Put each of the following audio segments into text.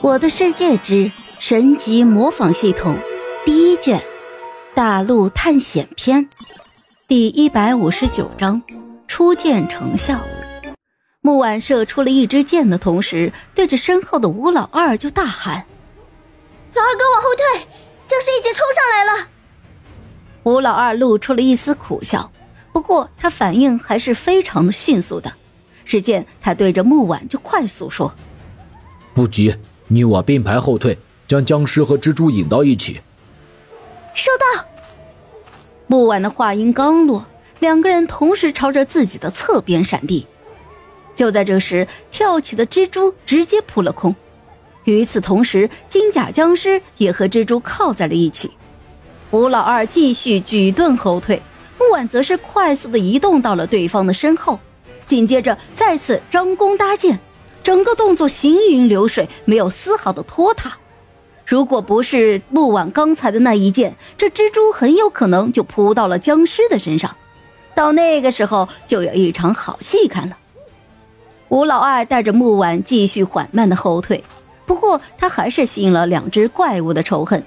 我的世界之神级模仿系统第一卷大陆探险篇第一百五十九章初见成效。木婉射出了一支箭的同时，对着身后的吴老二就大喊：“老二哥，往后退！僵尸已经冲上来了！”吴老二露出了一丝苦笑，不过他反应还是非常的迅速的。只见他对着木婉就快速说：“不急，你我并排后退，将僵尸和蜘蛛引到一起。”收到。木婉的话音刚落，两个人同时朝着自己的侧边闪避。就在这时，跳起的蜘蛛直接扑了空。与此同时，金甲僵尸也和蜘蛛靠在了一起。吴老二继续举盾后退，木婉则是快速的移动到了对方的身后。紧接着再次张弓搭箭，整个动作行云流水，没有丝毫的拖沓。如果不是木婉刚才的那一剑，这蜘蛛很有可能就扑到了僵尸的身上，到那个时候就有一场好戏看了。吴老二带着木婉继续缓慢的后退，不过他还是吸引了两只怪物的仇恨，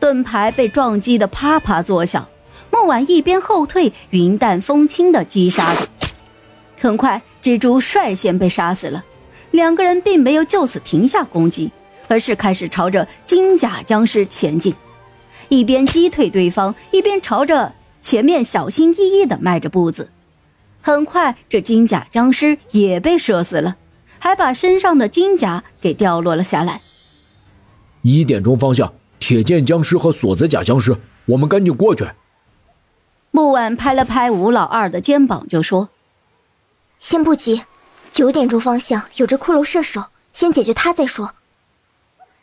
盾牌被撞击的啪啪作响。木婉一边后退，云淡风轻的击杀着。很快，蜘蛛率先被杀死了。两个人并没有就此停下攻击，而是开始朝着金甲僵尸前进，一边击退对方，一边朝着前面小心翼翼地迈着步子。很快，这金甲僵尸也被射死了，还把身上的金甲给掉落了下来。一点钟方向，铁剑僵尸和锁子甲僵尸，我们赶紧过去。木婉拍了拍吴老二的肩膀，就说。先不急，九点钟方向有只骷髅射手，先解决他再说。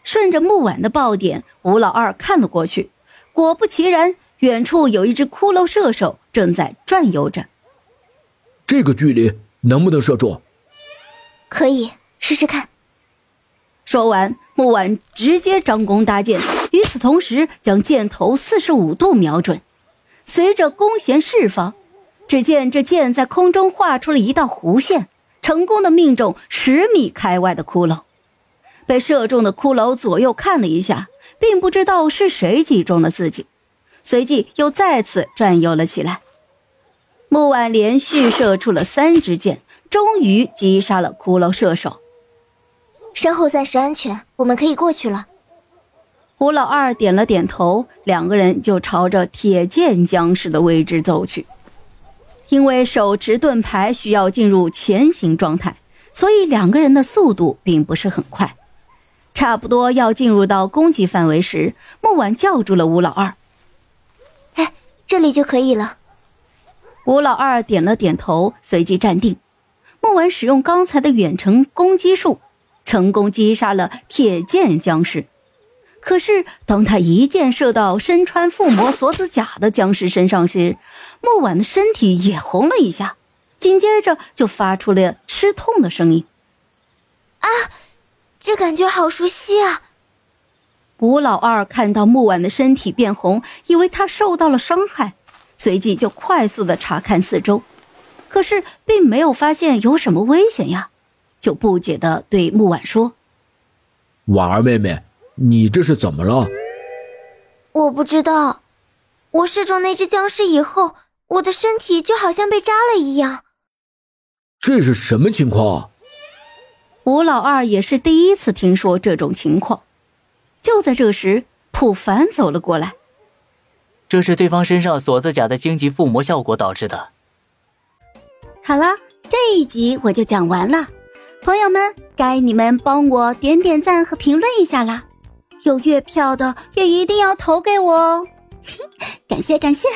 顺着木婉的爆点，吴老二看了过去，果不其然，远处有一只骷髅射手正在转悠着。这个距离能不能射中？可以试试看。说完，木婉直接张弓搭箭，与此同时将箭头四十五度瞄准，随着弓弦释放。只见这箭在空中画出了一道弧线，成功的命中十米开外的骷髅。被射中的骷髅左右看了一下，并不知道是谁击中了自己，随即又再次转悠了起来。木婉连续射出了三支箭，终于击杀了骷髅射手。身后暂时安全，我们可以过去了。吴老二点了点头，两个人就朝着铁剑僵尸的位置走去。因为手持盾牌需要进入前行状态，所以两个人的速度并不是很快。差不多要进入到攻击范围时，木婉叫住了吴老二：“哎，这里就可以了。”吴老二点了点头，随即站定。木婉使用刚才的远程攻击术，成功击杀了铁剑僵尸。可是，当他一箭射到身穿附魔锁子甲的僵尸身上时，木婉的身体也红了一下，紧接着就发出了吃痛的声音。啊，这感觉好熟悉啊！吴老二看到木婉的身体变红，以为他受到了伤害，随即就快速的查看四周，可是并没有发现有什么危险呀，就不解的对木婉说：“婉儿妹妹。”你这是怎么了？我不知道，我射中那只僵尸以后，我的身体就好像被扎了一样。这是什么情况？吴老二也是第一次听说这种情况。就在这时，普凡走了过来。这是对方身上锁子甲的荆棘附魔效果导致的。好了，这一集我就讲完了，朋友们，该你们帮我点点赞和评论一下啦。有月票的也一定要投给我哦，感 谢感谢。